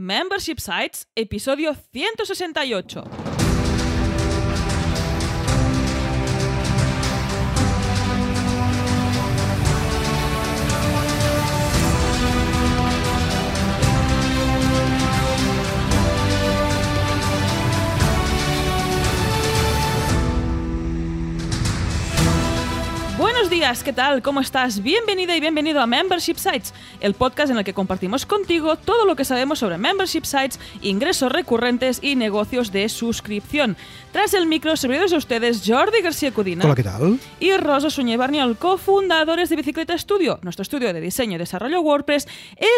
Membership Sites, episodio 168. Buenos días, ¿qué tal? ¿Cómo estás? Bienvenida y bienvenido a Membership Sites, el podcast en el que compartimos contigo todo lo que sabemos sobre Membership Sites, ingresos recurrentes y negocios de suscripción. Tras el micro, servidores a ustedes Jordi García Cudina Hola, ¿qué tal? y Rosa Suñé Barniol, cofundadores de Bicicleta Studio, nuestro estudio de diseño y desarrollo WordPress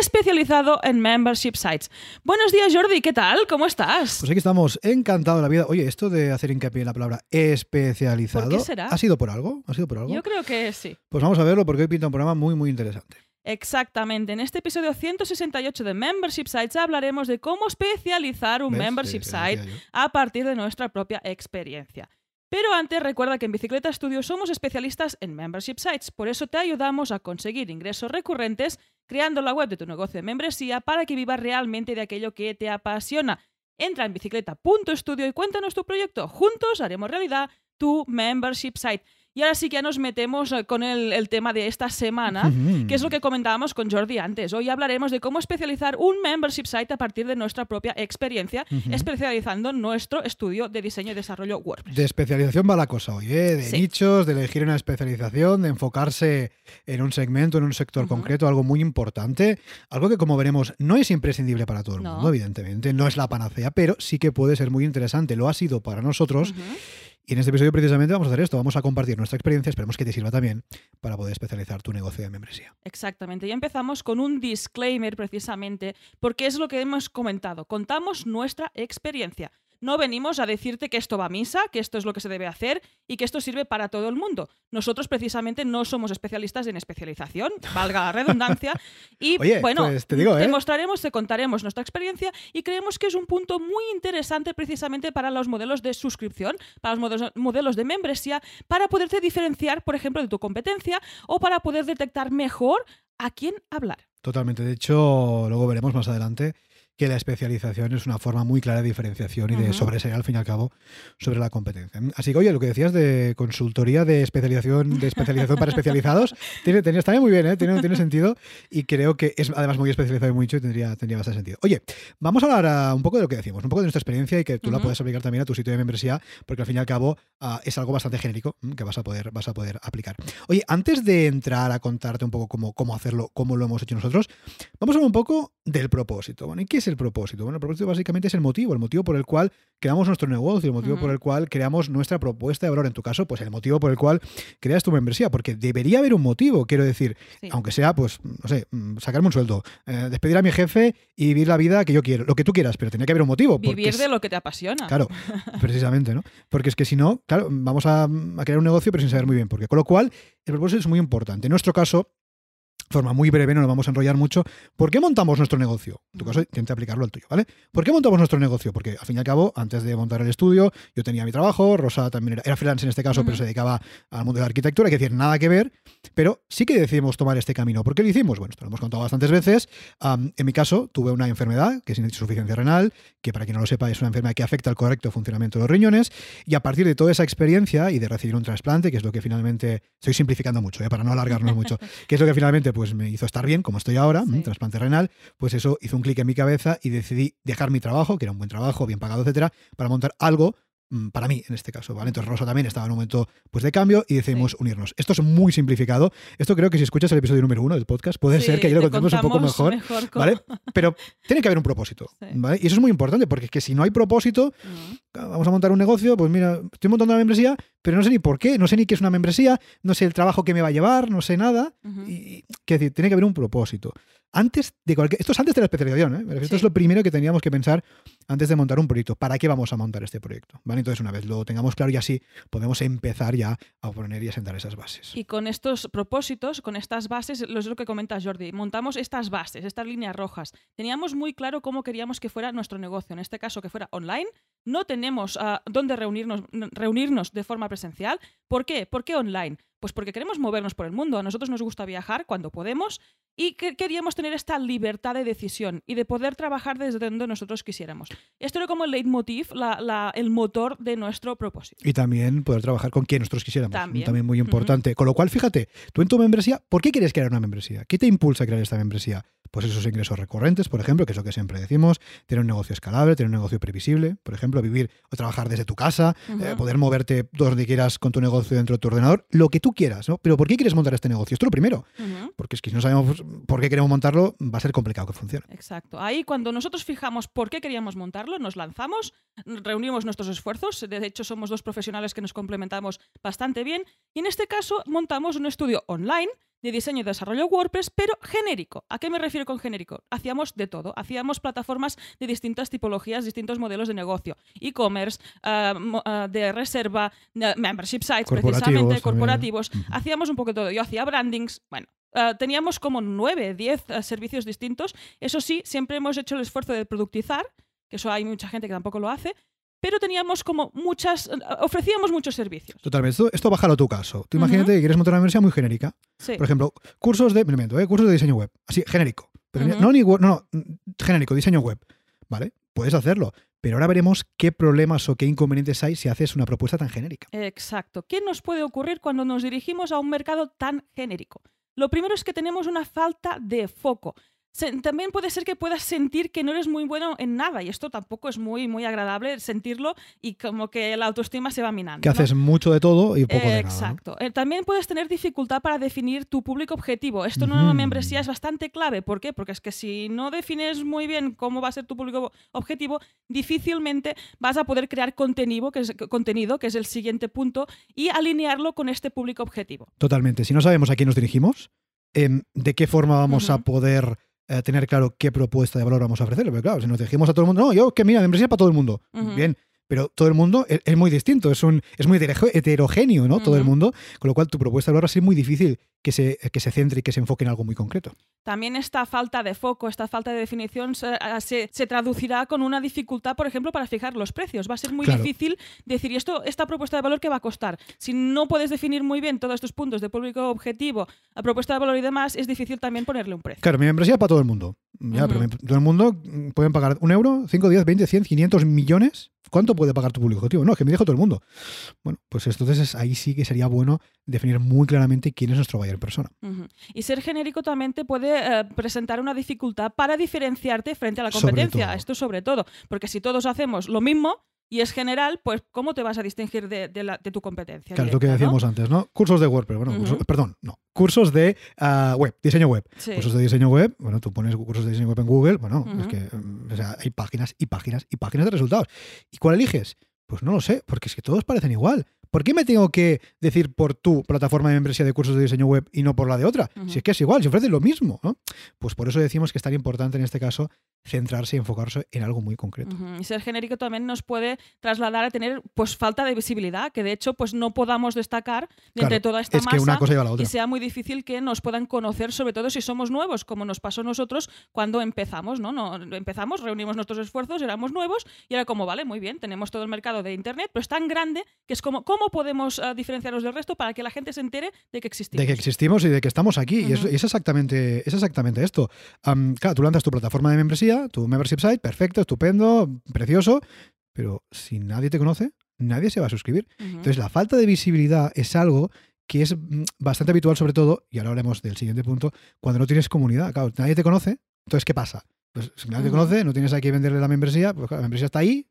especializado en Membership Sites. Buenos días, Jordi, ¿qué tal? ¿Cómo estás? Pues aquí estamos, encantado de la vida. Oye, esto de hacer hincapié en la palabra especializado, ¿Por qué será? ¿ha sido por algo? ¿Ha sido por algo? Yo creo que sí. Pues vamos a verlo porque hoy pinta un programa muy, muy interesante. Exactamente. En este episodio 168 de Membership Sites hablaremos de cómo especializar un ¿Ves? membership Sí, sí, site a partir de nuestra propia experiencia. Pero antes recuerda que en Bicicleta Studio somos especialistas en membership sites, por eso te ayudamos a conseguir ingresos recurrentes creando la web de tu negocio de membresía para que vivas realmente de aquello que te apasiona. Entra en bicicleta.studio y cuéntanos tu proyecto. Juntos haremos realidad tu membership site. Y ahora sí que ya nos metemos eh, con el, el tema de esta semana, Ujú. que es lo que comentábamos con Jordi antes. Hoy hablaremos de cómo especializar un membership site a partir de nuestra propia experiencia, Ujú. especializando nuestro estudio de diseño y desarrollo WordPress. De especialización va la cosa hoy, ¿eh? de Sí. nichos, de elegir una especialización, de enfocarse en un segmento, en un sector Ujú. concreto, algo muy importante, algo que como veremos no es imprescindible para todo el No. mundo, evidentemente, no es la panacea, pero sí que puede ser muy interesante, lo ha sido para nosotros. Y en este episodio precisamente vamos a hacer esto, vamos a compartir nuestra experiencia, esperemos que te sirva también para poder especializar tu negocio de membresía. Exactamente. Y empezamos con un disclaimer precisamente, porque es lo que hemos comentado. Contamos nuestra experiencia. No venimos a decirte que esto va a misa, que esto es lo que se debe hacer y que esto sirve para todo el mundo. Nosotros precisamente no somos especialistas en especialización, valga la redundancia. Y Oye, bueno, pues te digo, ¿eh? mostraremos, te contaremos nuestra experiencia y creemos que es un punto muy interesante precisamente para los modelos de suscripción, para los modelos, modelos de membresía, para poderte diferenciar, por ejemplo, de tu competencia o para poder detectar mejor a quién hablar. Totalmente. De hecho, luego veremos más adelante que la especialización es una forma muy clara de diferenciación y de Ujú. sobresalir al fin y al cabo sobre la competencia. Así que, oye, lo que decías de consultoría de especialización, de especialización para especializados, tiene, tiene- está muy bien, ¿eh? tiene, tiene sentido y creo que es además muy especializado y muy dicho y tendría, tendría bastante sentido. Oye, vamos a hablar un poco de lo que decimos, un poco de nuestra experiencia y que tú la puedes aplicar también a tu sitio de membresía, porque al fin y al cabo ah, es algo bastante genérico mm, que vas a poder, vas a poder aplicar. Oye, antes de entrar a contarte un poco cómo, cómo hacerlo, cómo lo hemos hecho nosotros, vamos a hablar un poco del propósito. Bueno, ¿y qué es el propósito? Bueno, el propósito básicamente es el motivo, el motivo por el cual creamos nuestro negocio, el motivo por el cual creamos nuestra propuesta de valor. En tu caso, pues el motivo por el cual creas tu membresía, porque debería haber un motivo, quiero decir, Sí. aunque sea, pues, no sé, mm, sacarme un sueldo, eh, despedir a mi jefe y vivir la vida que yo quiero, lo que tú quieras, pero tenía que haber un motivo. Vivir es- de lo que te apasiona. Claro, precisamente, ¿no? Porque es que si no, claro, vamos a, a crear un negocio pero sin saber muy bien por qué. Con lo cual, el propósito es muy importante. En nuestro caso, forma muy breve, no lo vamos a enrollar mucho. ¿Por qué montamos nuestro negocio? En tu caso, intenta aplicarlo al tuyo, ¿vale? ¿Por qué montamos nuestro negocio? Porque al fin y al cabo, antes de montar el estudio, yo tenía mi trabajo, Rosa también era, era freelance en este caso, pero se dedicaba al mundo de la arquitectura, hay que decir, nada que ver, pero sí que decidimos tomar este camino. ¿Por qué lo hicimos? Bueno, esto lo hemos contado bastantes veces. Am, en mi caso, tuve una enfermedad, que es insuficiencia renal, que para quien no lo sepa es una enfermedad que afecta al correcto funcionamiento de los riñones, y a partir de toda esa experiencia y de recibir un trasplante, que es lo que finalmente, estoy simplificando mucho, ¿eh? para no alargarnos mucho, que es lo que finalmente pues, me hizo estar bien, como estoy ahora, Sí. trasplante renal, pues eso hizo un clic en mi cabeza y decidí dejar mi trabajo, que era un buen trabajo, bien pagado, etcétera, para montar algo para mí en este caso, ¿vale? Entonces Rosa también estaba en un momento pues de cambio y decidimos Sí. unirnos. Esto es muy simplificado. Esto creo que si escuchas el episodio número uno del podcast, puede Sí, ser que ahí lo te contemos un poco mejor, ¿vale? Pero tiene que haber un propósito, Sí. ¿vale? Y eso es muy importante porque es que si no hay propósito, Mm. vamos a montar un negocio, pues mira, estoy montando una membresía, pero no sé ni por qué, no sé ni qué es una membresía, no sé el trabajo que me va a llevar, no sé nada. Ujú. Y, quiero decir, tiene que haber un propósito. Antes de cualquier, esto es antes de la especialización, ¿eh? Esto Sí. es lo primero que teníamos que pensar antes de montar un proyecto. ¿Para qué vamos a montar este proyecto? ¿Vale? Entonces, una vez lo tengamos claro y así, podemos empezar ya a poner y a sentar esas bases. Y con estos propósitos, con estas bases, lo es lo que comenta Jordi, montamos estas bases, estas líneas rojas. Teníamos muy claro cómo queríamos que fuera nuestro negocio, en este caso que fuera online. No tenemos ah, dónde reunirnos, reunirnos de forma presencial. ¿Por qué? ¿Por qué online? Pues porque queremos movernos por el mundo. A nosotros nos gusta viajar cuando podemos y que queríamos tener esta libertad de decisión y de poder trabajar desde donde nosotros quisiéramos. Esto era como el leitmotiv, la- la- el motor de nuestro propósito. Y también poder trabajar con quien nosotros quisiéramos. También. muy importante. Con lo cual, fíjate, tú en tu membresía, ¿por qué quieres crear una membresía? ¿Qué te impulsa a crear esta membresía? Pues esos ingresos recurrentes, por ejemplo, que es lo que siempre decimos, tener un negocio escalable, tener un negocio previsible, por ejemplo, vivir o trabajar desde tu casa, eh, poder moverte donde quieras con tu negocio dentro de tu ordenador, lo que tú quieras, ¿no? Pero ¿por qué quieres montar este negocio? Esto es lo primero, porque es que si no sabemos por qué queremos montarlo, va a ser complicado que funcione. Exacto. Ahí cuando nosotros fijamos por qué queríamos montarlo, nos lanzamos, reunimos nuestros esfuerzos. De hecho, somos dos profesionales que nos complementamos bastante bien. Y en este caso, montamos un estudio online de diseño y desarrollo WordPress, pero genérico. ¿A qué me refiero con genérico? Hacíamos de todo. Hacíamos plataformas de distintas tipologías, distintos modelos de negocio. E-commerce, ah, ah, de reserva, de membership sites, Corporativos precisamente, corporativos. Hacíamos un poco de todo. Yo hacía brandings. Bueno, ah, teníamos como nueve, diez ah, servicios distintos. Eso sí, siempre hemos hecho el esfuerzo de productizar, que eso hay mucha gente que tampoco lo hace, pero teníamos como muchas, ofrecíamos muchos servicios. Totalmente. Esto, esto bájalo a tu caso. Tú imagínate que quieres montar una membresía muy genérica. Sí. Por ejemplo, cursos de, ¿eh? cursos de diseño web. Así, genérico. Pero no, ni, no, no, mm, genérico, diseño web. ¿Vale? Puedes hacerlo. Pero ahora veremos qué problemas o qué inconvenientes hay si haces una propuesta tan genérica. Exacto. ¿Qué nos puede ocurrir cuando nos dirigimos a un mercado tan genérico? Lo primero es que tenemos una falta de foco. También puede ser que puedas sentir que no eres muy bueno en nada y esto tampoco es muy, muy agradable sentirlo y como que la autoestima se va minando. Que ¿no? haces mucho de todo y poco de nada. Exacto. Eh, También puedes tener dificultad para definir tu público objetivo. Esto en una membresía es bastante clave. ¿Por qué? Porque es que si no defines muy bien cómo va a ser tu público objetivo, difícilmente vas a poder crear contenido, que es, contenido, que es el siguiente punto, y alinearlo con este público objetivo. Totalmente. Si no sabemos a quién nos dirigimos, em, ¿de qué forma vamos a poder eh, tener claro qué propuesta de valor vamos a ofrecer? Porque claro, si nos dirigimos a todo el mundo, no, yo que mira, membresía para todo el mundo. Bien. Pero todo el mundo es, es muy distinto, es, un, es muy heterogéneo, ¿no? Todo el mundo. Con lo cual, tu propuesta de valor va a ser muy difícil que se, que se centre y que se enfoque en algo muy concreto. También esta falta de foco, esta falta de definición se, se- se traducirá con una dificultad, por ejemplo, para fijar los precios. Va a ser muy Claro. difícil decir, ¿y esto, esta propuesta de valor qué va a costar? Si no puedes definir muy bien todos estos puntos de público objetivo, a propuesta de valor y demás, es difícil también ponerle un precio. Claro, mi membresía es para todo el mundo. Ya, Ujú. pero mi- todo el mundo mm, pueden pagar un euro, 5, 10, 20, 100, 500 millones. ¿Cuánto puede pagar tu público objetivo? No, es que me dijo todo el mundo. Bueno, pues entonces es- ahí sí que sería bueno definir muy claramente quién es nuestro persona. Y ser genérico también te puede eh, presentar una dificultad para diferenciarte frente a la competencia. Esto sobre todo. Porque si todos hacemos lo mismo y es general, pues ¿cómo te vas a distinguir de, de la- de tu competencia? Claro, es lo que no? decíamos antes, ¿no? Cursos de WordPress, bueno, cursos- perdón, no. Cursos de ah, web, diseño web. Sí. Cursos de diseño web, bueno, tú pones cursos de diseño web en Google, bueno, es que mm, o sea, hay páginas y páginas y páginas de resultados. ¿Y cuál eliges? Pues no lo sé, porque es que todos parecen igual. ¿Por qué me tengo que decir por tu plataforma de membresía de cursos de diseño web y no por la de otra? Si es que es igual, si ofrece lo mismo, ¿no? Pues por eso decimos que es tan importante en este caso centrarse y enfocarse en algo muy concreto. Y ser genérico también nos puede trasladar a tener pues falta de visibilidad, que de hecho pues no podamos destacar de entre Claro, toda esta es que masa una cosa lleva a la otra. y sea muy difícil que nos puedan conocer, sobre todo si somos nuevos, como nos pasó a nosotros cuando empezamos, ¿no? no empezamos, reunimos nuestros esfuerzos, éramos nuevos y era como, vale, muy bien, tenemos todo el mercado de internet, pero es tan grande que es como, ¿cómo podemos ah, diferenciarnos del resto para que la gente se entere de que existimos? De que existimos y de que estamos aquí. Y es, Ujú. y es exactamente, es exactamente esto. Claro, tú lanzas tu plataforma de membresía, tu membership site, perfecto, estupendo, precioso, pero si nadie te conoce, nadie se va a suscribir. Entonces, la falta de visibilidad es algo que es mm, bastante habitual, sobre todo, y ahora hablaremos del siguiente punto, cuando no tienes comunidad. Claro, nadie te conoce, entonces, ¿qué pasa? Pues si nadie te conoce, no tienes a venderle la membresía, pues claro, la membresía está ahí,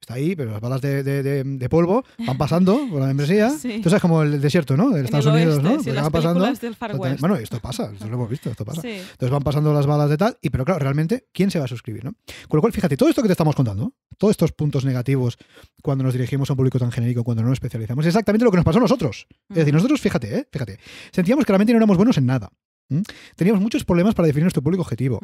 está ahí, pero las balas de, de- de- de polvo van pasando por la membresía. Sí. Entonces es como el desierto, ¿no? De Estados Unidos, oeste, ¿no? sí, Pues las van pasando. del Far. West. Bueno, esto pasa, esto lo hemos visto, esto pasa. Sí. Entonces van pasando las balas de tal, y pero claro, realmente, ¿quién se va a suscribir? ¿no? Con lo cual, fíjate, todo esto que te estamos contando, todos estos puntos negativos cuando nos dirigimos a un público tan genérico, cuando no nos especializamos, es exactamente lo que nos pasó a nosotros. Es decir, Ujú. nosotros, fíjate, ¿eh? fíjate, sentíamos que realmente no éramos buenos en nada. Teníamos muchos problemas para definir nuestro público objetivo.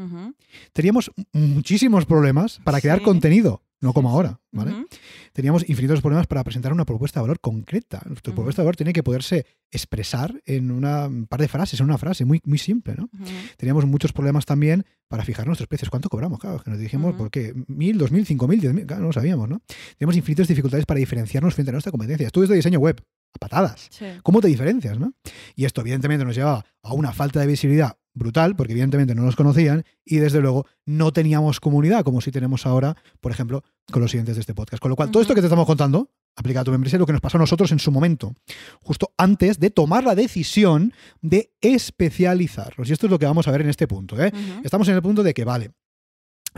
Teníamos muchísimos problemas para crear contenido, no como ahora, ¿vale? Teníamos infinitos problemas para presentar una propuesta de valor concreta. Nuestra propuesta de valor tiene que poderse expresar en una, un par de frases, en una frase muy, muy simple. ¿no? Teníamos muchos problemas también para fijar nuestros precios. ¿Cuánto cobramos? Claro, que nos dijimos. ¿por qué? ¿Mil, dos mil, cinco mil, diez mil? Claro, no lo sabíamos, ¿no? Tenemos infinitas dificultades para diferenciarnos frente a nuestra competencia. Estudios de diseño web. A patadas. Sí. ¿Cómo te diferencias, no? Y esto evidentemente nos llevaba a una falta de visibilidad brutal, porque evidentemente no nos conocían y desde luego no teníamos comunidad, como si tenemos ahora, por ejemplo, con los siguientes de este podcast. Con lo cual, todo esto que te estamos contando, aplica a tu membresía, es lo que nos pasó a nosotros en su momento, justo antes de tomar la decisión de especializarnos. Y esto es lo que vamos a ver en este punto. ¿eh? Estamos en el punto de que, vale,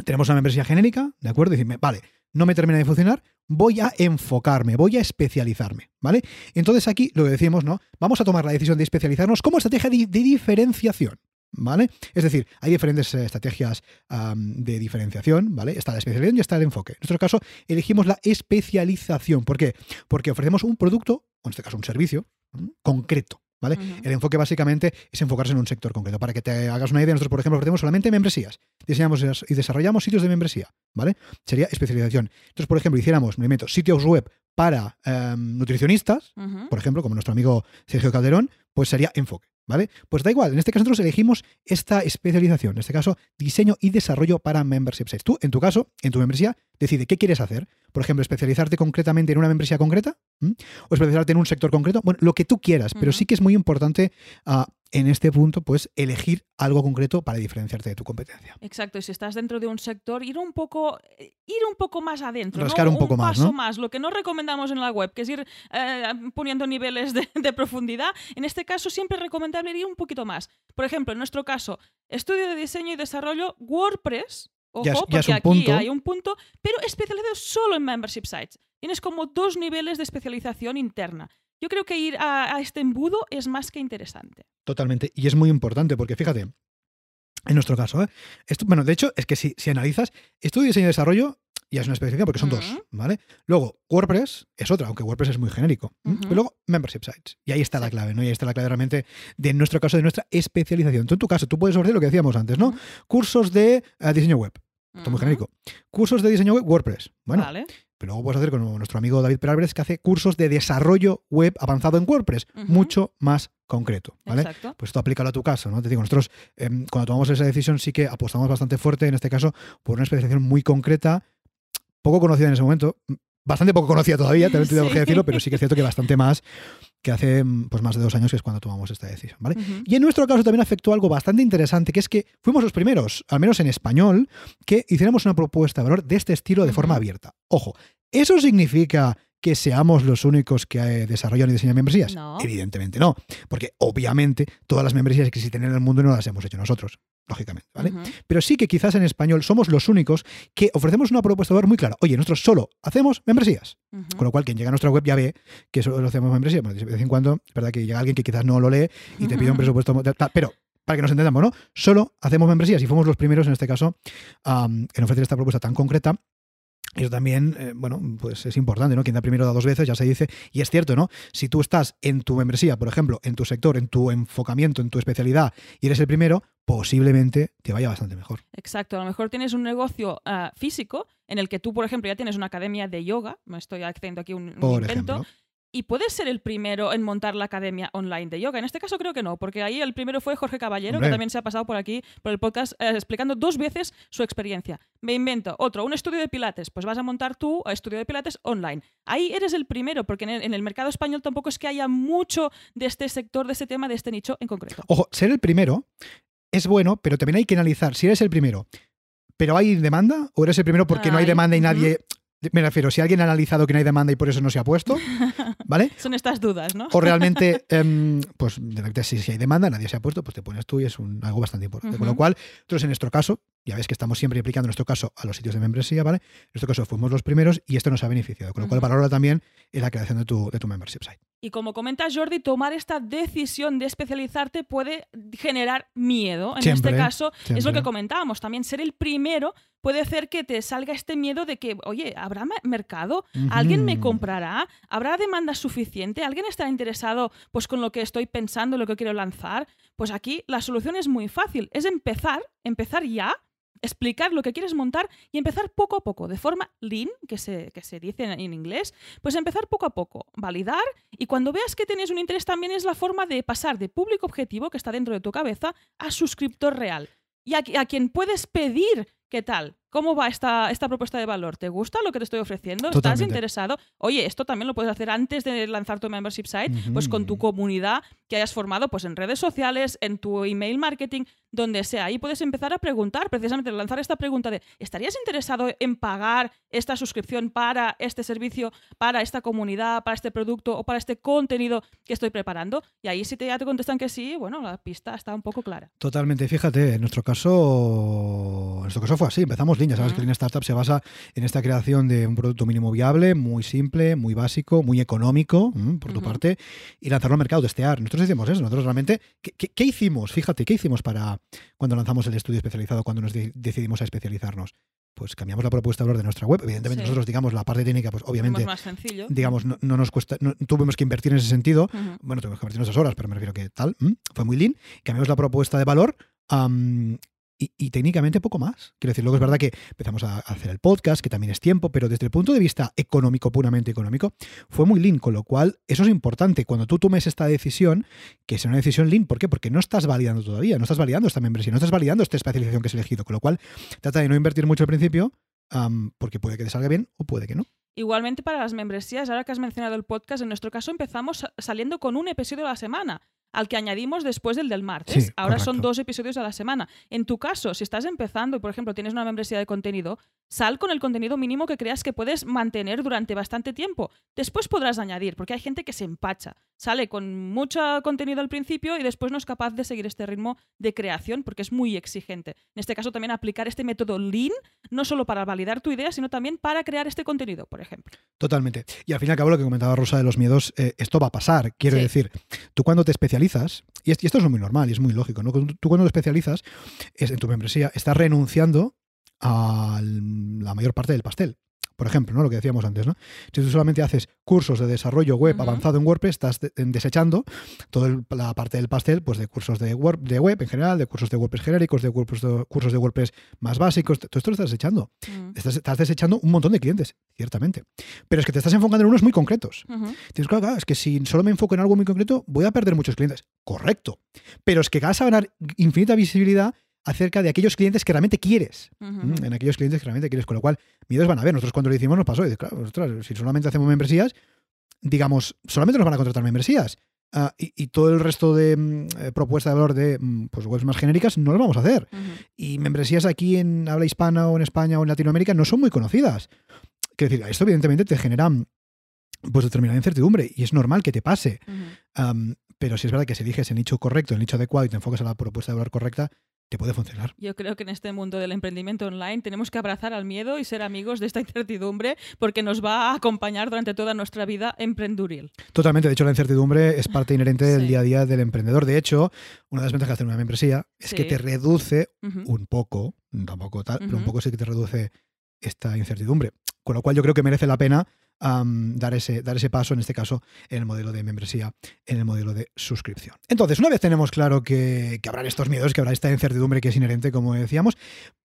tenemos una membresía genérica, ¿de acuerdo? Y decirme, vale, no me termina de funcionar, voy a enfocarme, voy a especializarme, ¿vale? Entonces aquí lo que decimos, ¿no? Vamos a tomar la decisión de especializarnos como estrategia de, diferenciación. ¿Vale? Es decir, hay diferentes eh, estrategias de diferenciación, ¿vale? Está la especialización y está el enfoque. En nuestro caso, elegimos la especialización. ¿Por qué? Porque ofrecemos un producto, o en este caso un servicio, concreto, ¿vale? El enfoque básicamente es enfocarse en un sector concreto. Para que te hagas una idea, nosotros, por ejemplo, ofrecemos solamente membresías. Diseñamos y desarrollamos sitios de membresía, ¿vale? Sería especialización. Entonces, por ejemplo, hiciéramos, me sitios web para em, nutricionistas, por ejemplo, como nuestro amigo Sergio Calderón, pues sería enfoque, ¿vale? Pues da igual, en este caso nosotros elegimos esta especialización, en este caso, diseño y desarrollo para membership sites. Tú, en tu caso, en tu membresía, decide qué quieres hacer. Por ejemplo, especializarte concretamente en una membresía concreta o especializarte en un sector concreto, bueno, lo que tú quieras, pero sí que es muy importante ah, en este punto, pues, elegir algo concreto para diferenciarte de tu competencia. Exacto, y si estás dentro de un sector, ir un poco, eh, ir un poco más adentro, Rascar ¿no? un poco más, paso ¿no? más, lo que no recomendamos en la web, que es ir eh, poniendo niveles de, de profundidad. En este caso, siempre es recomendable ir un poquito más. Por ejemplo, en nuestro caso, estudio de diseño y desarrollo WordPress. Ojo, Ya es- ya porque es un aquí punto. hay un punto, pero especializado solo en membership sites. Tienes como dos niveles de especialización interna. Yo creo que ir a, a este embudo es más que interesante. Totalmente. Y es muy importante porque fíjate, en nuestro caso, ¿eh? Esto, bueno, de hecho, es que si, si analizas, estudio, diseño y desarrollo ya es una especialización porque son dos. ¿vale? Luego, WordPress es otra, aunque WordPress es muy genérico. Pero luego, membership sites. Y ahí está la clave, ¿no? Y ahí está la clave realmente de en nuestro caso, de nuestra especialización. Tú, en tu caso, tú puedes ofrecer lo que decíamos antes, ¿no? Cursos de eh, diseño web. Esto es muy genérico. Cursos de diseño web, WordPress. Bueno, Vale. pero luego puedes hacer con nuestro amigo David Peralbres que hace cursos de desarrollo web avanzado en WordPress, mucho más concreto, ¿vale? Exacto. pues esto aplícalo a tu caso, ¿no? Te digo, nosotros em, cuando tomamos esa decisión sí que apostamos bastante fuerte, en este caso, por una especialización muy concreta, poco conocida en ese momento, bastante poco conocida todavía, también tengo que Sí. decirlo, pero sí que es cierto que bastante más que hace mm, pues más de dos años que es cuando tomamos esta decisión, ¿vale? Y en nuestro caso también afectó algo bastante interesante, que es que fuimos los primeros, al menos en español, que hiciéramos una propuesta de valor de este estilo de forma abierta. Ojo, ¿eso significa que seamos los únicos que eh, desarrollan y diseñan membresías? No. Evidentemente no, porque obviamente todas las membresías que existen en el mundo no las hemos hecho nosotros, lógicamente, ¿vale? Pero sí que quizás en español somos los únicos que ofrecemos una propuesta de valor muy clara. Oye, nosotros solo hacemos membresías. Con lo cual, quien llega a nuestra web ya ve que solo hacemos membresía. Bueno, de vez en cuando, es verdad que llega alguien que quizás no lo lee y te pide un presupuesto. Pero, para que nos entendamos, ¿no? Solo hacemos membresías y fuimos los primeros, en este caso, en ofrecer esta propuesta tan concreta. Y Eso también, eh, bueno, pues es importante, ¿no? Quien da primero da dos veces, ya se dice. Y es cierto, ¿no? Si tú estás en tu membresía, por ejemplo, en tu sector, en tu enfocamiento, en tu especialidad, y eres el primero, posiblemente te vaya bastante mejor. Exacto, a lo mejor tienes un negocio ah, físico en el que tú, por ejemplo, ya tienes una academia de yoga, me estoy haciendo aquí un, un Por invento, ejemplo. Y puedes ser el primero en montar la academia online de yoga. En este caso creo que no, porque ahí el primero fue Jorge Caballero, Hombre. que también se ha pasado por aquí, por el podcast, eh, explicando dos veces su experiencia. Me invento otro, un estudio de pilates, pues vas a montar tú estudio de pilates online. Ahí eres el primero, porque en el, en el mercado español tampoco es que haya mucho de este sector, de este tema, de este nicho en concreto. Ojo, ser el primero es bueno, pero también hay que analizar si eres el primero, pero hay demanda o eres el primero porque no hay Ay, demanda y nadie. Me refiero, si alguien ha analizado que no hay demanda y por eso no se ha puesto, ¿vale? Son estas dudas, ¿no? O realmente, em, pues de repente, si, si hay demanda, nadie se ha puesto, pues te pones tú y es un, algo bastante importante. Con lo cual, nosotros en nuestro caso, ya ves que estamos siempre aplicando nuestro caso a los sitios de membresía, ¿vale? En nuestro caso fuimos los primeros y esto nos ha beneficiado. Con lo cual, Ujú. valora también en la creación de tu, de tu membership site. Y como comenta Jordi, tomar esta decisión de especializarte puede generar miedo. En Siempre, este caso, es lo que comentábamos. También ser el primero puede hacer que te salga este miedo de que, oye, ¿habrá me- mercado? ¿Alguien me comprará? ¿Habrá demanda suficiente? ¿Alguien estará interesado pues, con lo que estoy pensando, lo que quiero lanzar? Pues aquí la solución es muy fácil. Es empezar, empezar ya, explicar lo que quieres montar y empezar poco a poco, de forma lean, que se, que se dice en, en inglés, pues empezar poco a poco, validar y cuando veas que tienes un interés también es la forma de pasar de público objetivo que está dentro de tu cabeza a suscriptor real. Y a, qui- a quien puedes pedir qué tal, ¿Cómo va esta, esta propuesta de valor? ¿Te gusta lo que te estoy ofreciendo? ¿Estás interesado? Oye, esto también lo puedes hacer antes de lanzar tu membership site, pues con tu comunidad que hayas formado pues en redes sociales, en tu email marketing, donde sea. Ahí puedes empezar a preguntar, precisamente lanzar esta pregunta de ¿estarías interesado en pagar esta suscripción para este servicio, para esta comunidad, para este producto o para este contenido que estoy preparando? Y ahí si te, ya te contestan que sí, bueno, la pista está un poco clara. Totalmente, fíjate, en nuestro caso, en nuestro caso fue así, empezamos Lean, ya sabes que Lean Startup se basa en esta creación de un producto mínimo viable, muy simple, muy básico, muy económico, mm, por tu parte, y lanzarlo al mercado, testear. Nosotros hicimos eso, nosotros realmente, ¿qué, qué- qué hicimos? Fíjate, ¿qué hicimos para cuando lanzamos el estudio especializado, cuando nos de- decidimos a especializarnos? Pues cambiamos la propuesta de valor de nuestra web, evidentemente Sí. nosotros, digamos, la parte técnica, pues Es obviamente, más sencillo. digamos, no, no nos cuesta, no- tuvimos que invertir en ese sentido, bueno, tuvimos que invertir nuestras horas, pero me refiero que tal, fue muy lean, cambiamos la propuesta de valor y, técnicamente poco más. Quiero decir, luego es verdad que empezamos a hacer el podcast, que también es tiempo, pero desde el punto de vista económico, puramente económico, fue muy lean, con lo cual eso es importante. Cuando tú tomes esta decisión, que sea una decisión lean, ¿por qué? Porque no estás validando todavía, no estás validando esta membresía, no estás validando esta especialización que has elegido, con lo cual trata de no invertir mucho al principio, porque puede que te salga bien o puede que no. Igualmente para las membresías, ahora que has mencionado el podcast, en nuestro caso empezamos sa- saliendo con un episodio a la semana, al que añadimos después del del martes. Sí, ahora son dos episodios a la semana. En tu caso, si estás empezando y, por ejemplo, tienes una membresía de contenido, sal con el contenido mínimo que creas que puedes mantener durante bastante tiempo. Después podrás añadir, porque hay gente que se empacha. Sale con mucho contenido al principio y después no es capaz de seguir este ritmo de creación porque es muy exigente. En este caso, también aplicar este método Lean, no solo para validar tu idea, sino también para crear este contenido, por ejemplo. Totalmente. Y al fin y al cabo, lo que comentaba Rosa de los miedos, eh, esto va a pasar. Quiero Sí. decir, tú cuando te especializas, y, es- y esto es muy normal y es muy lógico, ¿no? Tú cuando te especializas es, en tu membresía, estás renunciando a la mayor parte del pastel. Por ejemplo, ¿no? lo que decíamos antes, ¿no? Si tú solamente haces cursos de desarrollo web avanzado en WordPress, estás de- desechando toda la parte del pastel pues, de cursos de web, de web en general, de cursos de WordPress genéricos, de cursos de, cursos de WordPress más básicos. Todo esto lo estás desechando. Mm. Estás, estás desechando un montón de clientes, ciertamente. Pero es que te estás enfocando en unos muy concretos. Ujú. Tienes claro, claro, es que si solo me enfoco en algo muy concreto, voy a perder muchos clientes. Correcto. Pero es que vas a ganar infinita visibilidad acerca de aquellos clientes que realmente quieres. Ujú. ¿m? En aquellos clientes que realmente quieres. Con lo cual, miedos van a ver. Nosotros cuando lo hicimos nos pasó. Y dices, claro, ostras, si solamente hacemos membresías, digamos, solamente nos van a contratar membresías. Ah, y, y todo el resto de mm, eh, propuesta de valor de mm, pues, webs más genéricas no lo vamos a hacer. Y membresías aquí en habla hispana o en España o en Latinoamérica no son muy conocidas. Quiero decir, esto evidentemente te genera pues determinada incertidumbre y es normal que te pase. Pero si es verdad que si eliges el nicho correcto, el nicho adecuado y te enfocas a la propuesta de valor correcta, te puede funcionar. Yo creo que en este mundo del emprendimiento online tenemos que abrazar al miedo y ser amigos de esta incertidumbre porque nos va a acompañar durante toda nuestra vida emprenduril. Totalmente, de hecho la incertidumbre es parte inherente del día a día del emprendedor. De hecho, una de las ventajas de una membresía es que te reduce un poco, tampoco tal, pero un poco sí que te reduce esta incertidumbre. Con lo cual yo creo que merece la pena dar, ese, dar ese paso, en este caso, en el modelo de membresía, en el modelo de suscripción. Entonces, una vez tenemos claro que, que habrá estos miedos, que habrá esta incertidumbre que es inherente, como decíamos,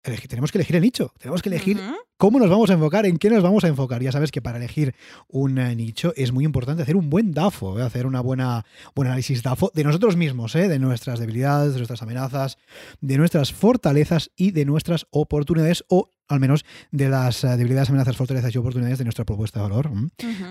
tenemos que elegir el nicho, tenemos que elegir. ¿Cómo nos vamos a enfocar? ¿En qué nos vamos a enfocar? Ya sabes que para elegir un eh, nicho es muy importante hacer un buen DAFO, ¿eh? hacer una buena buen análisis DAFO de nosotros mismos, ¿eh? de nuestras debilidades, de nuestras amenazas, de nuestras fortalezas y de nuestras oportunidades, o al menos de las debilidades, amenazas, fortalezas y oportunidades de nuestra propuesta de valor,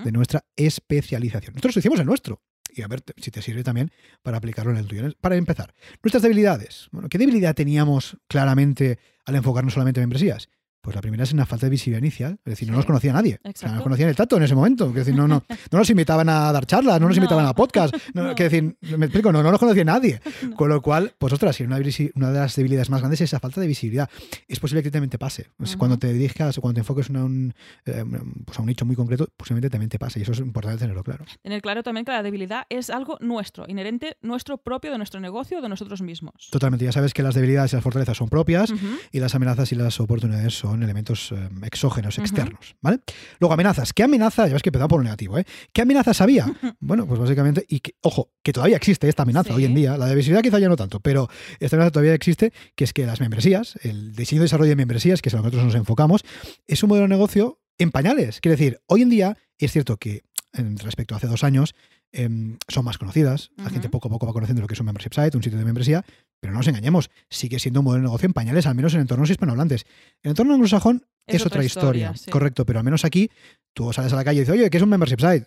de nuestra especialización. Nosotros hicimos el nuestro. Y a ver si te sirve también para aplicarlo en el tuyo. Para empezar, nuestras debilidades. Bueno, ¿qué debilidad teníamos claramente al enfocarnos solamente en membresías? Pues la primera es una falta de visibilidad inicial, es decir, no Sí. nos conocía nadie. O sea, no nos conocían el tato en ese momento. Es decir, no, no, no nos invitaban a dar charlas, no nos No. invitaban a podcast. No, No. quiero decir, me explico, no, no nos conocía nadie. Con lo cual, pues ostras, una, una de las debilidades más grandes es esa falta de visibilidad. Es posible que también te pase. Cuando te dirijas o cuando te enfoques en un, eh, pues a un nicho muy concreto, posiblemente también te pase. Y eso es importante tenerlo claro. Tener claro también que la debilidad es algo nuestro, inherente, nuestro propio de nuestro negocio, de nosotros mismos. Totalmente, ya sabes que las debilidades y las fortalezas son propias y las amenazas y las oportunidades son elementos eh, exógenos, externos, ¿vale? Luego, amenazas. ¿Qué amenaza? Ya ves que empezamos por lo negativo, ¿eh? ¿Qué amenazas había? bueno, pues básicamente, y que, ojo, que todavía existe esta amenaza Sí. hoy en día, la de visibilidad quizá ya no tanto, pero esta amenaza todavía existe, que es que las membresías, el diseño y desarrollo de membresías, que es a lo que nosotros nos enfocamos, es un modelo de negocio en pañales. Quiere decir, hoy en día es cierto que en- respecto a hace dos años, em, son más conocidas. La gente poco a poco va conociendo lo que es un membership site, un sitio de membresía, pero no nos engañemos, sigue siendo un modelo de negocio en pañales, al menos en entornos hispanohablantes. En entorno anglosajón es, otra, historia, sí. correcto, pero al menos aquí tú sales a la calle y dices, oye, ¿qué es un membership site?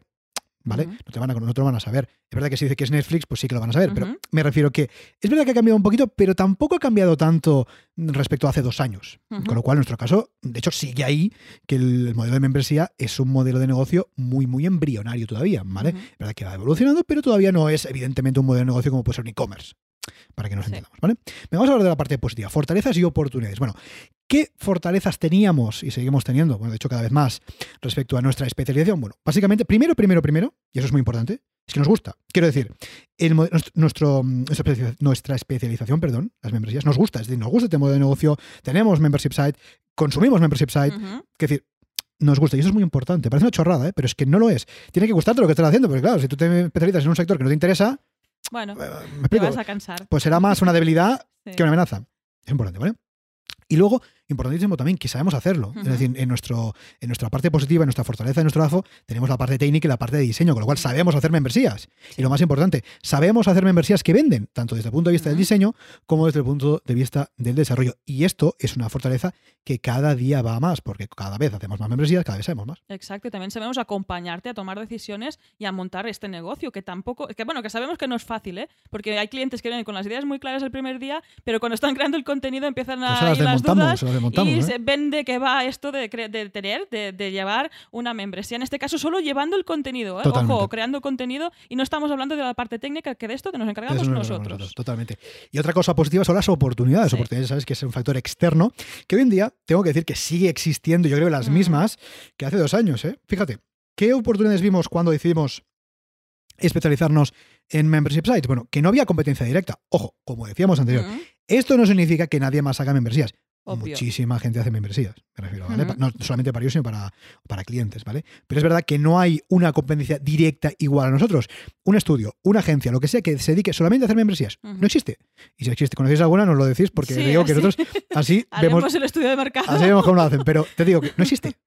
¿Vale? No, te van a, no te lo van a saber. Es verdad que si dice que es Netflix, pues sí que lo van a saber, pero me refiero que es verdad que ha cambiado un poquito, pero tampoco ha cambiado tanto respecto a hace dos años. Con lo cual, en nuestro caso, de hecho, sigue ahí que el modelo de membresía es un modelo de negocio muy, muy embrionario todavía, ¿ale? Ujú. Es verdad que va evolucionando, pero todavía no es evidentemente un modelo de negocio como puede ser un e-commerce. Para que nos Sí. entendamos, ¿vale? Vamos a hablar de la parte positiva, fortalezas y oportunidades. Bueno, ¿qué fortalezas teníamos y seguimos teniendo? Bueno, de hecho, cada vez más respecto a nuestra especialización. Bueno, básicamente, primero, primero, primero, y eso es muy importante, es que nos gusta. Quiero decir, el nuestro, nuestra, especia- nuestra especialización, perdón, las membresías, nos gusta. Es decir, nos gusta este modelo de negocio, tenemos membership site, consumimos membership site, Ujú. es decir, nos gusta y eso es muy importante. Parece una chorrada, ¿eh? pero es que no lo es. Tiene que gustarte lo que estás haciendo, porque claro, si tú te especializas en un sector que no te interesa, Bueno, eh, me te explico, vas a cansar. pues será más una debilidad Sí. que una amenaza. Es importante, ¿vale? Y luego, importantísimo también, que sabemos hacerlo. Es decir, en, nuestro, en nuestra parte positiva, en nuestra fortaleza, en nuestro AFO, tenemos la parte técnica y la parte de diseño, con lo cual sabemos hacer membresías. Y lo más importante, sabemos hacer membresías que venden, tanto desde el punto de vista del diseño como desde el punto de vista del desarrollo. Y esto es una fortaleza que cada día va a más, porque cada vez hacemos más membresías, cada vez sabemos más. Exacto, y también sabemos acompañarte a tomar decisiones y a montar este negocio, que tampoco, que bueno, que sabemos que no es fácil, ¿eh? Porque hay clientes que vienen con las ideas muy claras el primer día, pero cuando están creando el contenido empiezan a Pues las ir las dudas desmontamos. y ¿eh? se ven de qué va esto de, tener, de, de llevar una membresía. En este caso, solo llevando el contenido, ¿eh? Ojo, creando contenido y no estamos hablando de la parte técnica, que de esto nos encargamos nosotros. totalmente. Y otra cosa positiva son las oportunidades. Sí. Oportunidades, sabes que es un factor externo que hoy en día tengo que decir que sigue existiendo, yo creo, las Mm. mismas que hace dos años. ¿eh? Fíjate, ¿qué oportunidades vimos cuando decidimos especializarnos en membership sites? Bueno, que no había competencia directa. Ojo, como decíamos anterior, esto no significa que nadie más haga membresías. Obvio. Muchísima gente hace membresías, me refiero, ¿vale? No solamente para ellos, sino para, para clientes, ¿vale? Pero es verdad que no hay una competencia directa igual a nosotros. Un estudio, una agencia, lo que sea que se dedique solamente a hacer membresías, no existe. Y si existe, conocéis alguna, nos lo decís, porque Sí, digo que nosotros así vemos, el estudio de mercado. así vemos cómo lo hacen, pero te digo que no existe.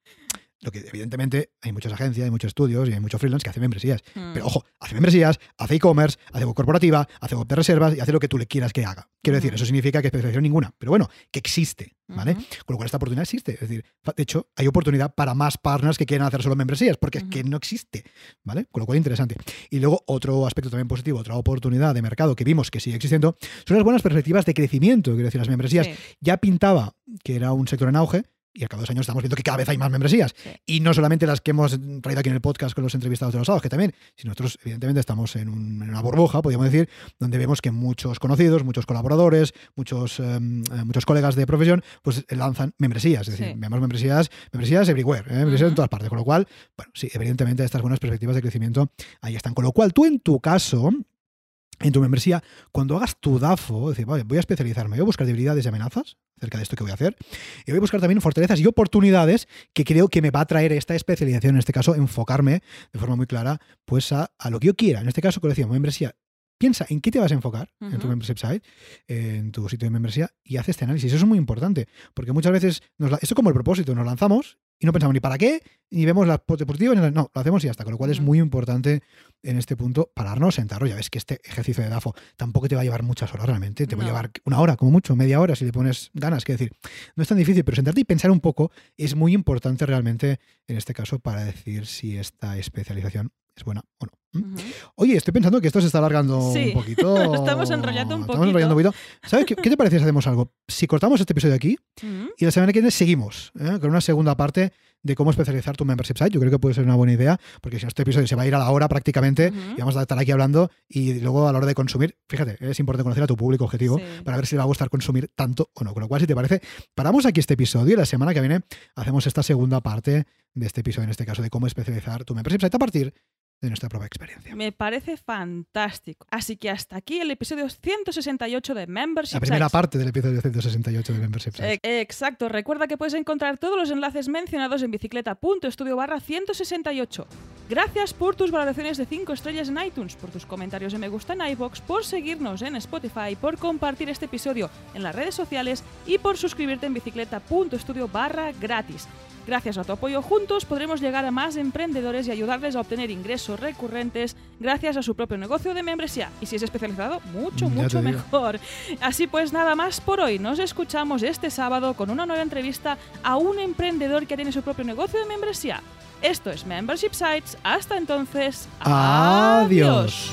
Lo que evidentemente hay muchas agencias, hay muchos estudios y hay muchos freelance que hacen membresías. Mm. Pero ojo, hace membresías, hace e-commerce, hace web corporativa, hace web de reservas y hace lo que tú le quieras que haga. Quiero decir, eso significa que especialización ninguna, pero bueno, que existe, ¿vale? Con lo cual esta oportunidad existe. Es decir, de hecho, hay oportunidad para más partners que quieran hacer solo membresías, porque es que no existe, ¿vale? Con lo cual interesante. Y luego otro aspecto también positivo, otra oportunidad de mercado que vimos que sigue existiendo, son las buenas perspectivas de crecimiento. Quiero decir, las membresías Sí, ya pintaba que era un sector en auge. Y al cabo de dos años estamos viendo que cada vez hay más membresías. sí. Y no solamente las que hemos traído aquí en el podcast con los entrevistados de los sábados, que también, sino nosotros, evidentemente, estamos en, un- en una burbuja, podríamos decir, donde vemos que muchos conocidos, muchos colaboradores, muchos, em, eh, muchos colegas de profesión, pues lanzan membresías. Es decir, Sí. vemos membresías, membresías everywhere, ¿eh? membresías en todas partes. Con lo cual, bueno, sí, evidentemente, estas buenas perspectivas de crecimiento ahí están. Con lo cual, tú en tu caso, en tu membresía, cuando hagas tu DAFO, decir, vale, voy a especializarme, voy a buscar debilidades y amenazas acerca de esto que voy a hacer, y voy a buscar también fortalezas y oportunidades que creo que me va a traer esta especialización, en este caso, enfocarme de forma muy clara pues a, a lo que yo quiera. En este caso, como decíamos, membresía. Piensa en qué te vas a enfocar en tu membership site, en tu sitio de membresía, y haz este análisis. Eso es muy importante, porque muchas veces, nos la- esto es como el propósito, nos lanzamos y no pensamos ni para qué, ni vemos las ni las- no, lo hacemos y ya está. Con lo cual es muy importante en este punto pararnos, sentarnos. Ya ves que este ejercicio de DAFO tampoco te va a llevar muchas horas realmente, te va a llevar una hora, como mucho, media hora, si le pones ganas. Que decir, no es tan difícil, pero sentarte y pensar un poco es muy importante realmente en este caso para decir si esta especialización es buena o no. ¿Mm? Oye, estoy pensando que esto se está alargando Sí. un poquito. Estamos enrollando un Estamos enrollando un poquito. ¿Sabes qué, qué te parece si hacemos algo? Si cortamos este episodio aquí y la semana que viene seguimos ¿eh? con una segunda parte de cómo especializar tu membership site. Yo creo que puede ser una buena idea, porque si no, este episodio se va a ir a la hora prácticamente y vamos a estar aquí hablando y luego a la hora de consumir, fíjate, es importante conocer a tu público objetivo Sí. para ver si le va a gustar consumir tanto o no. Con lo cual, si te parece, paramos aquí este episodio y la semana que viene hacemos esta segunda parte de este episodio, en este caso, de cómo especializar tu membership site a partir de nuestra propia experiencia. Me parece fantástico. Así que hasta aquí el episodio 168 de Membership La primera parte del episodio 168 de Membership. Eh, exacto, recuerda que puedes encontrar todos los enlaces mencionados en bicicleta.estudio barra 168. Gracias por tus valoraciones de 5 estrellas en iTunes, por tus comentarios de me gusta en iBox, por seguirnos en Spotify, por compartir este episodio en las redes sociales y por suscribirte en bicicleta.estudio barra gratis. Gracias a tu apoyo juntos podremos llegar a más emprendedores y ayudarles a obtener ingresos recurrentes gracias a su propio negocio de membresía. Y si es especializado, mucho, ya mucho mejor. Así pues, nada más por hoy. Nos escuchamos este sábado con una nueva entrevista a un emprendedor que tiene su propio negocio de membresía. Esto es Membership Sites. Hasta entonces, Adiós.